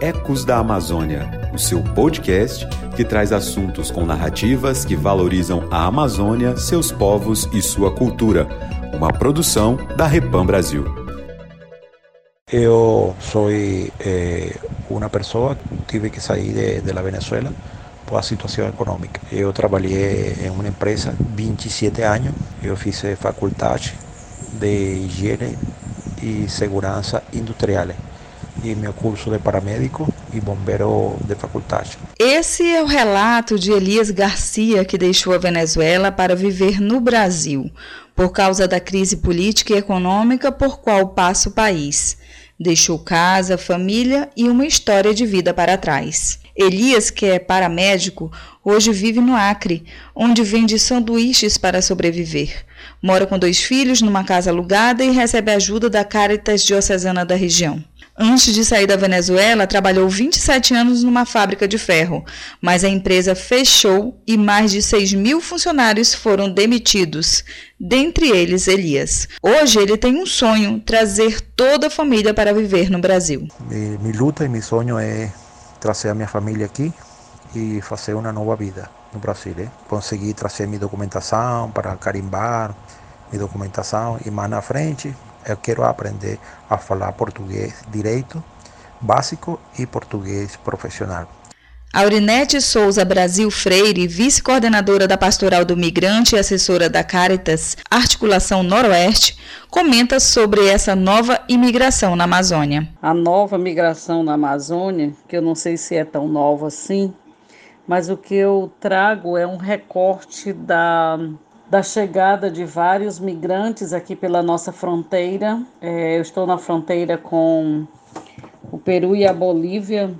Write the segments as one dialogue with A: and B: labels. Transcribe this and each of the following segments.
A: Ecos da Amazônia, o seu podcast que traz assuntos com narrativas que valorizam a Amazônia, seus povos e sua cultura. Uma produção da Repam Brasil.
B: Eu sou eh, uma pessoa que tive que sair de, de Venezuela por a situação econômica. Eu trabalhei em uma empresa 27 anos, eu fiz faculdade de higiene e segurança industrial e meu curso de paramédico e bombeiro de faculdade.
C: Esse é o relato de Elias Garcia, que deixou a Venezuela para viver no Brasil, por causa da crise política e econômica por qual passa o país. Deixou casa, família e uma história de vida para trás. Elias, que é paramédico, hoje vive no Acre, onde vende sanduíches para sobreviver. Mora com dois filhos numa casa alugada e recebe ajuda da Caritas Diocesana da região. Antes de sair da Venezuela, trabalhou 27 anos numa fábrica de ferro, mas a empresa fechou e mais de 6 mil funcionários foram demitidos, dentre eles Elias. Hoje ele tem um sonho: trazer toda a família para viver no Brasil.
B: Minha luta e meu sonho é trazer a minha família aqui e fazer uma nova vida no Brasil. Eh? Conseguir trazer minha documentação para carimbar minha documentação e mais na frente eu quero aprender a falar português direito, básico e português profissional.
C: Aurinete Souza Brasil Freire, vice-coordenadora da Pastoral do Migrante e assessora da Caritas Articulação Noroeste, comenta sobre essa nova imigração na Amazônia.
D: A nova migração na Amazônia, que eu não sei se é tão nova assim, mas o que eu trago é um recorte da da chegada de vários migrantes aqui pela nossa fronteira. É, eu estou na fronteira com o Peru e a Bolívia,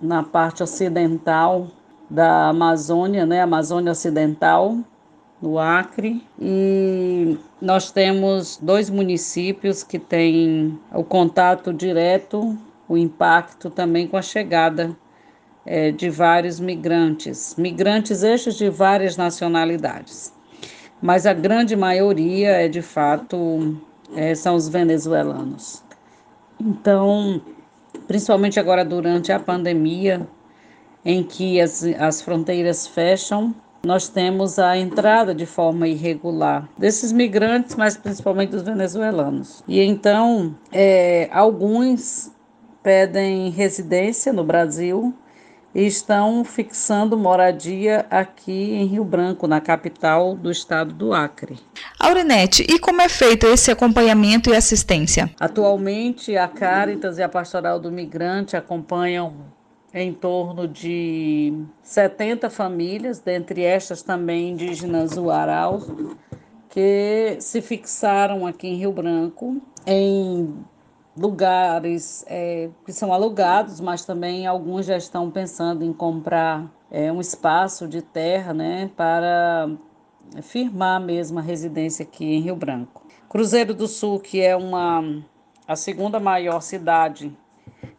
D: na parte ocidental da Amazônia, né? Amazônia Ocidental, no Acre. E nós temos dois municípios que têm o contato direto, o impacto também com a chegada é, de vários migrantes, migrantes estes de várias nacionalidades mas a grande maioria é de fato é, são os venezuelanos. Então, principalmente agora durante a pandemia, em que as, as fronteiras fecham, nós temos a entrada de forma irregular desses migrantes, mas principalmente dos venezuelanos. E então, é, alguns pedem residência no Brasil estão fixando moradia aqui em Rio Branco, na capital do estado do Acre.
C: Aurinete, e como é feito esse acompanhamento e assistência?
D: Atualmente, a Caritas e a Pastoral do Migrante acompanham em torno de 70 famílias, dentre estas também indígenas Uarau, que se fixaram aqui em Rio Branco em lugares é, que são alugados, mas também alguns já estão pensando em comprar é, um espaço de terra né, para firmar mesmo a residência aqui em Rio Branco. Cruzeiro do Sul, que é uma, a segunda maior cidade,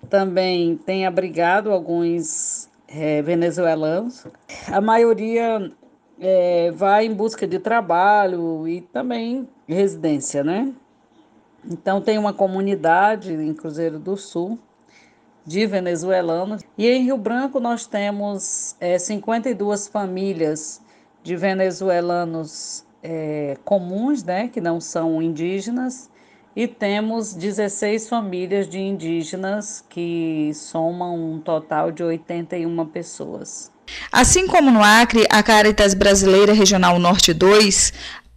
D: também tem abrigado alguns é, venezuelanos. A maioria é, vai em busca de trabalho e também residência, né? Então tem uma comunidade em Cruzeiro do Sul de venezuelanos e em Rio Branco nós temos é, 52 famílias de venezuelanos é, comuns, né, que não são indígenas, e temos 16 famílias de indígenas que somam um total de 81 pessoas.
C: Assim como no Acre, a Caritas Brasileira Regional Norte 2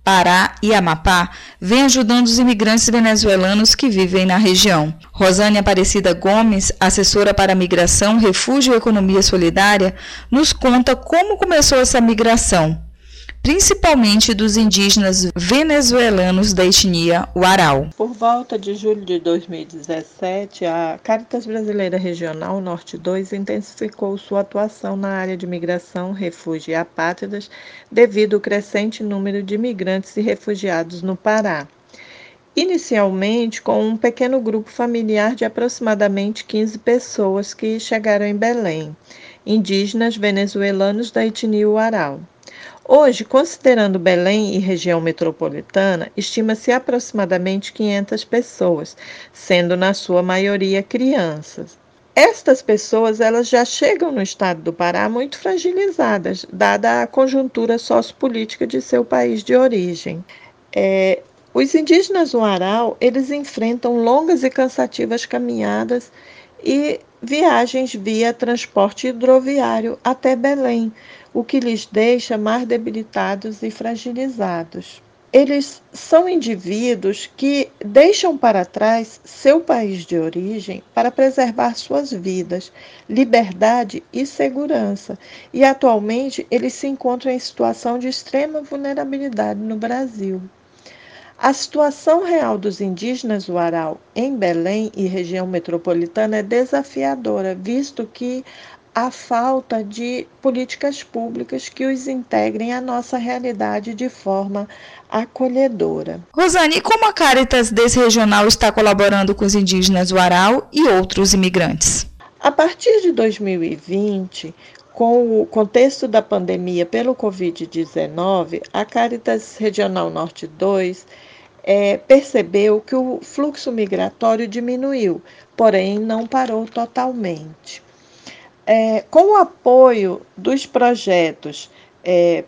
C: Pará e Amapá, vem ajudando os imigrantes venezuelanos que vivem na região. Rosânia Aparecida Gomes, assessora para Migração, Refúgio e Economia Solidária, nos conta como começou essa migração principalmente dos indígenas venezuelanos da etnia Uarau.
E: Por volta de julho de 2017, a Caritas Brasileira Regional Norte 2 intensificou sua atuação na área de migração, refúgio e apátridas devido ao crescente número de imigrantes e refugiados no Pará. Inicialmente, com um pequeno grupo familiar de aproximadamente 15 pessoas que chegaram em Belém, indígenas venezuelanos da etnia Uarau. Hoje, considerando Belém e região metropolitana, estima-se aproximadamente 500 pessoas, sendo na sua maioria crianças. estas pessoas elas já chegam no estado do Pará muito fragilizadas, dada a conjuntura sociopolítica de seu país de origem. É, os indígenas do Aral eles enfrentam longas e cansativas caminhadas e viagens via transporte hidroviário até Belém, o que lhes deixa mais debilitados e fragilizados eles são indivíduos que deixam para trás seu país de origem para preservar suas vidas, liberdade e segurança. E atualmente eles se encontram em situação de extrema vulnerabilidade no Brasil. A situação real dos indígenas do Aral em Belém e região metropolitana é desafiadora, visto que a falta de políticas públicas que os integrem à nossa realidade de forma acolhedora.
C: Rosane, como a Caritas desse regional está colaborando com os indígenas do Aral e outros imigrantes?
E: A partir de 2020, com o contexto da pandemia pelo Covid-19, a Caritas Regional Norte 2 é, percebeu que o fluxo migratório diminuiu, porém não parou totalmente. É, com o apoio dos projetos é,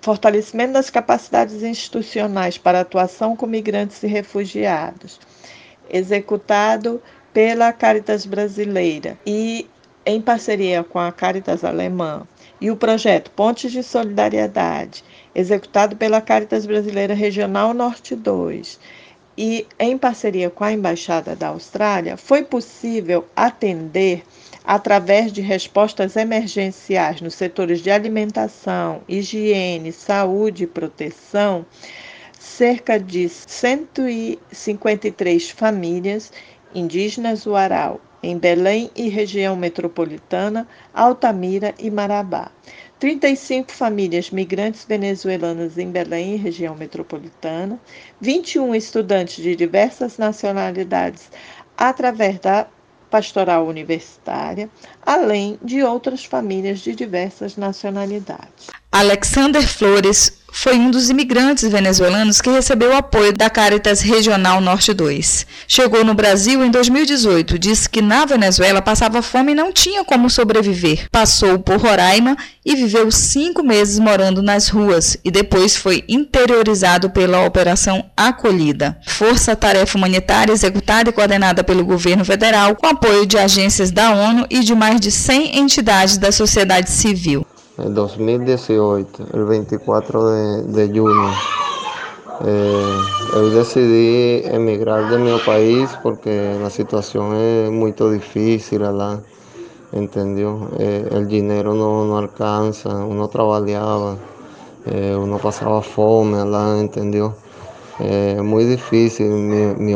E: Fortalecimento das capacidades institucionais para atuação com migrantes e refugiados, executado pela Caritas Brasileira e em parceria com a Caritas Alemã, e o projeto Pontes de Solidariedade, executado pela Caritas Brasileira Regional Norte 2 e em parceria com a Embaixada da Austrália, foi possível atender através de respostas emergenciais nos setores de alimentação, higiene, saúde e proteção, cerca de 153 famílias indígenas do Aral, em Belém e região metropolitana, Altamira e Marabá. 35 famílias migrantes venezuelanas em Belém região metropolitana, 21 estudantes de diversas nacionalidades através da pastoral universitária, além de outras famílias de diversas nacionalidades.
C: Alexander Flores foi um dos imigrantes venezuelanos que recebeu apoio da Caritas Regional Norte 2. Chegou no Brasil em 2018, disse que na Venezuela passava fome e não tinha como sobreviver. Passou por Roraima e viveu cinco meses morando nas ruas e depois foi interiorizado pela Operação Acolhida, força-tarefa humanitária executada e coordenada pelo governo federal com apoio de agências da ONU e de mais de 100 entidades da sociedade civil.
F: En 2018, el 24 de, de junio, eh, yo decidí emigrar de mi país porque la situación es muy difícil, ¿verdad? ¿entendió? Eh, el dinero no, no, alcanza, uno trabajaba, eh, uno pasaba fome, ¿verdad? ¿entendió? Eh, muy difícil, mi, mi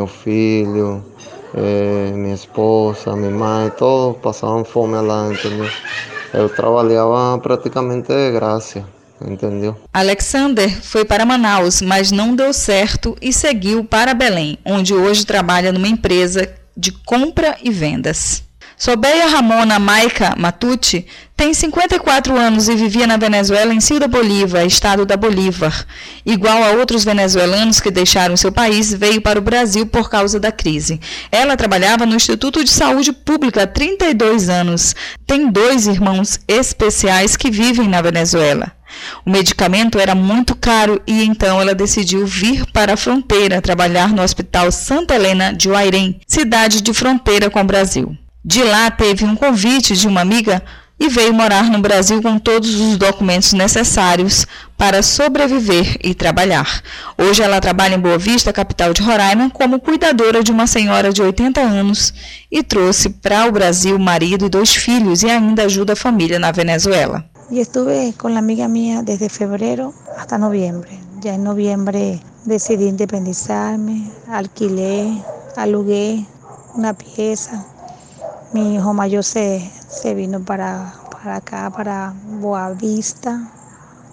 F: eh, mi esposa, mi madre, todos pasaban fome, ¿verdad? ¿entendió? Eu trabalhava praticamente de graça, entendeu?
C: Alexander foi para Manaus, mas não deu certo e seguiu para Belém, onde hoje trabalha numa empresa de compra e vendas. Sobeia Ramona Maica Matucci tem 54 anos e vivia na Venezuela em Ciudad Bolívar, estado da Bolívar. Igual a outros venezuelanos que deixaram seu país, veio para o Brasil por causa da crise. Ela trabalhava no Instituto de Saúde Pública há 32 anos. Tem dois irmãos especiais que vivem na Venezuela. O medicamento era muito caro e então ela decidiu vir para a fronteira trabalhar no Hospital Santa Helena de Uairém, cidade de fronteira com o Brasil. De lá teve um convite de uma amiga e veio morar no Brasil com todos os documentos necessários para sobreviver e trabalhar. Hoje ela trabalha em Boa Vista, capital de Roraima, como cuidadora de uma senhora de 80 anos e trouxe para o Brasil marido e dois filhos e ainda ajuda a família na Venezuela.
G: E estive com a amiga minha desde fevereiro até novembro. Já em novembro decidi independizar-me, alquilei, aluguei uma peça Mi hijo mayor se, se vino para, para acá, para Boavista,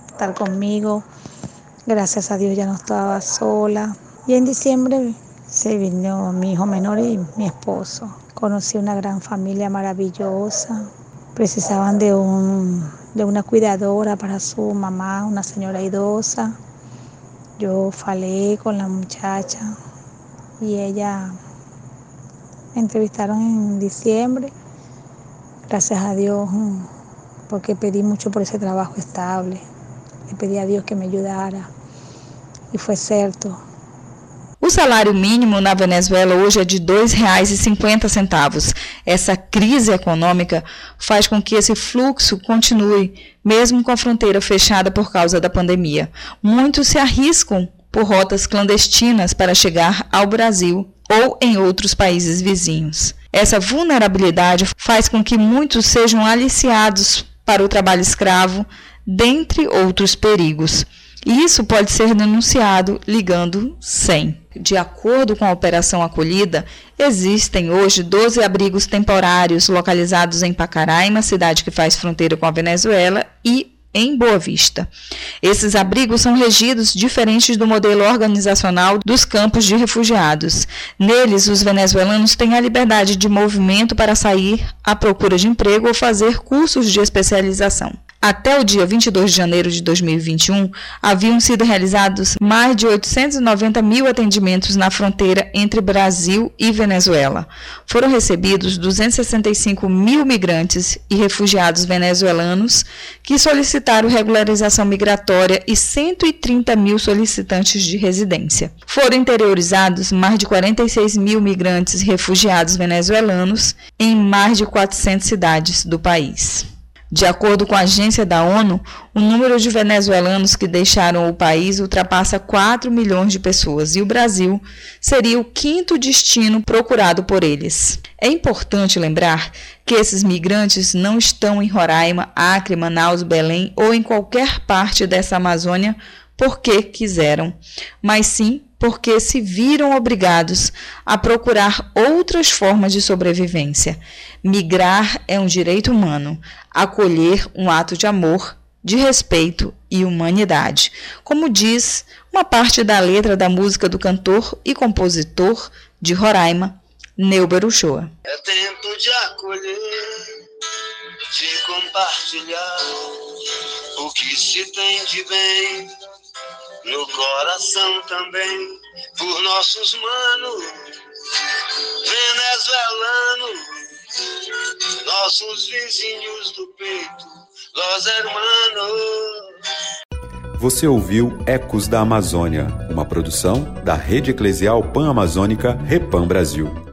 G: estar conmigo. Gracias a Dios ya no estaba sola. Y en diciembre se vino mi hijo menor y mi esposo. Conocí una gran familia maravillosa. Precisaban de, un, de una cuidadora para su mamá, una señora idosa. Yo falé con la muchacha y ella me entrevistaron en diciembre Gracias a Dios, mm, porque pedí mucho por ese trabajo estable. Le pedí a Dios que me ayudara e foi certo.
C: O salário mínimo na Venezuela hoje é de R$ 2,50. Essa crise econômica faz com que esse fluxo continue, mesmo com a fronteira fechada por causa da pandemia. Muitos se arriscam por rotas clandestinas para chegar ao Brasil ou em outros países vizinhos. Essa vulnerabilidade faz com que muitos sejam aliciados para o trabalho escravo, dentre outros perigos. Isso pode ser denunciado ligando 100. De acordo com a operação acolhida, existem hoje 12 abrigos temporários localizados em Pacaraima, cidade que faz fronteira com a Venezuela, e em Boa Vista. Esses abrigos são regidos diferentes do modelo organizacional dos campos de refugiados. Neles, os venezuelanos têm a liberdade de movimento para sair à procura de emprego ou fazer cursos de especialização. Até o dia 22 de janeiro de 2021, haviam sido realizados mais de 890 mil atendimentos na fronteira entre Brasil e Venezuela. Foram recebidos 265 mil migrantes e refugiados venezuelanos que solicitaram regularização migratória e 130 mil solicitantes de residência. Foram interiorizados mais de 46 mil migrantes e refugiados venezuelanos em mais de 400 cidades do país. De acordo com a agência da ONU, o número de venezuelanos que deixaram o país ultrapassa 4 milhões de pessoas e o Brasil seria o quinto destino procurado por eles. É importante lembrar que esses migrantes não estão em Roraima, Acre, Manaus, Belém ou em qualquer parte dessa Amazônia porque quiseram, mas sim porque se viram obrigados a procurar outras formas de sobrevivência. Migrar é um direito humano, acolher um ato de amor, de respeito e humanidade, como diz uma parte da letra da música do cantor e compositor de Roraima, Neuber Uchoa.
H: É tempo de acolher, de compartilhar o que se tem de bem no coração também, por nossos manos venezuelanos, nossos vizinhos do peito, los hermanos.
A: Você ouviu Ecos da Amazônia, uma produção da Rede Eclesial Pan-Amazônica Repam Brasil.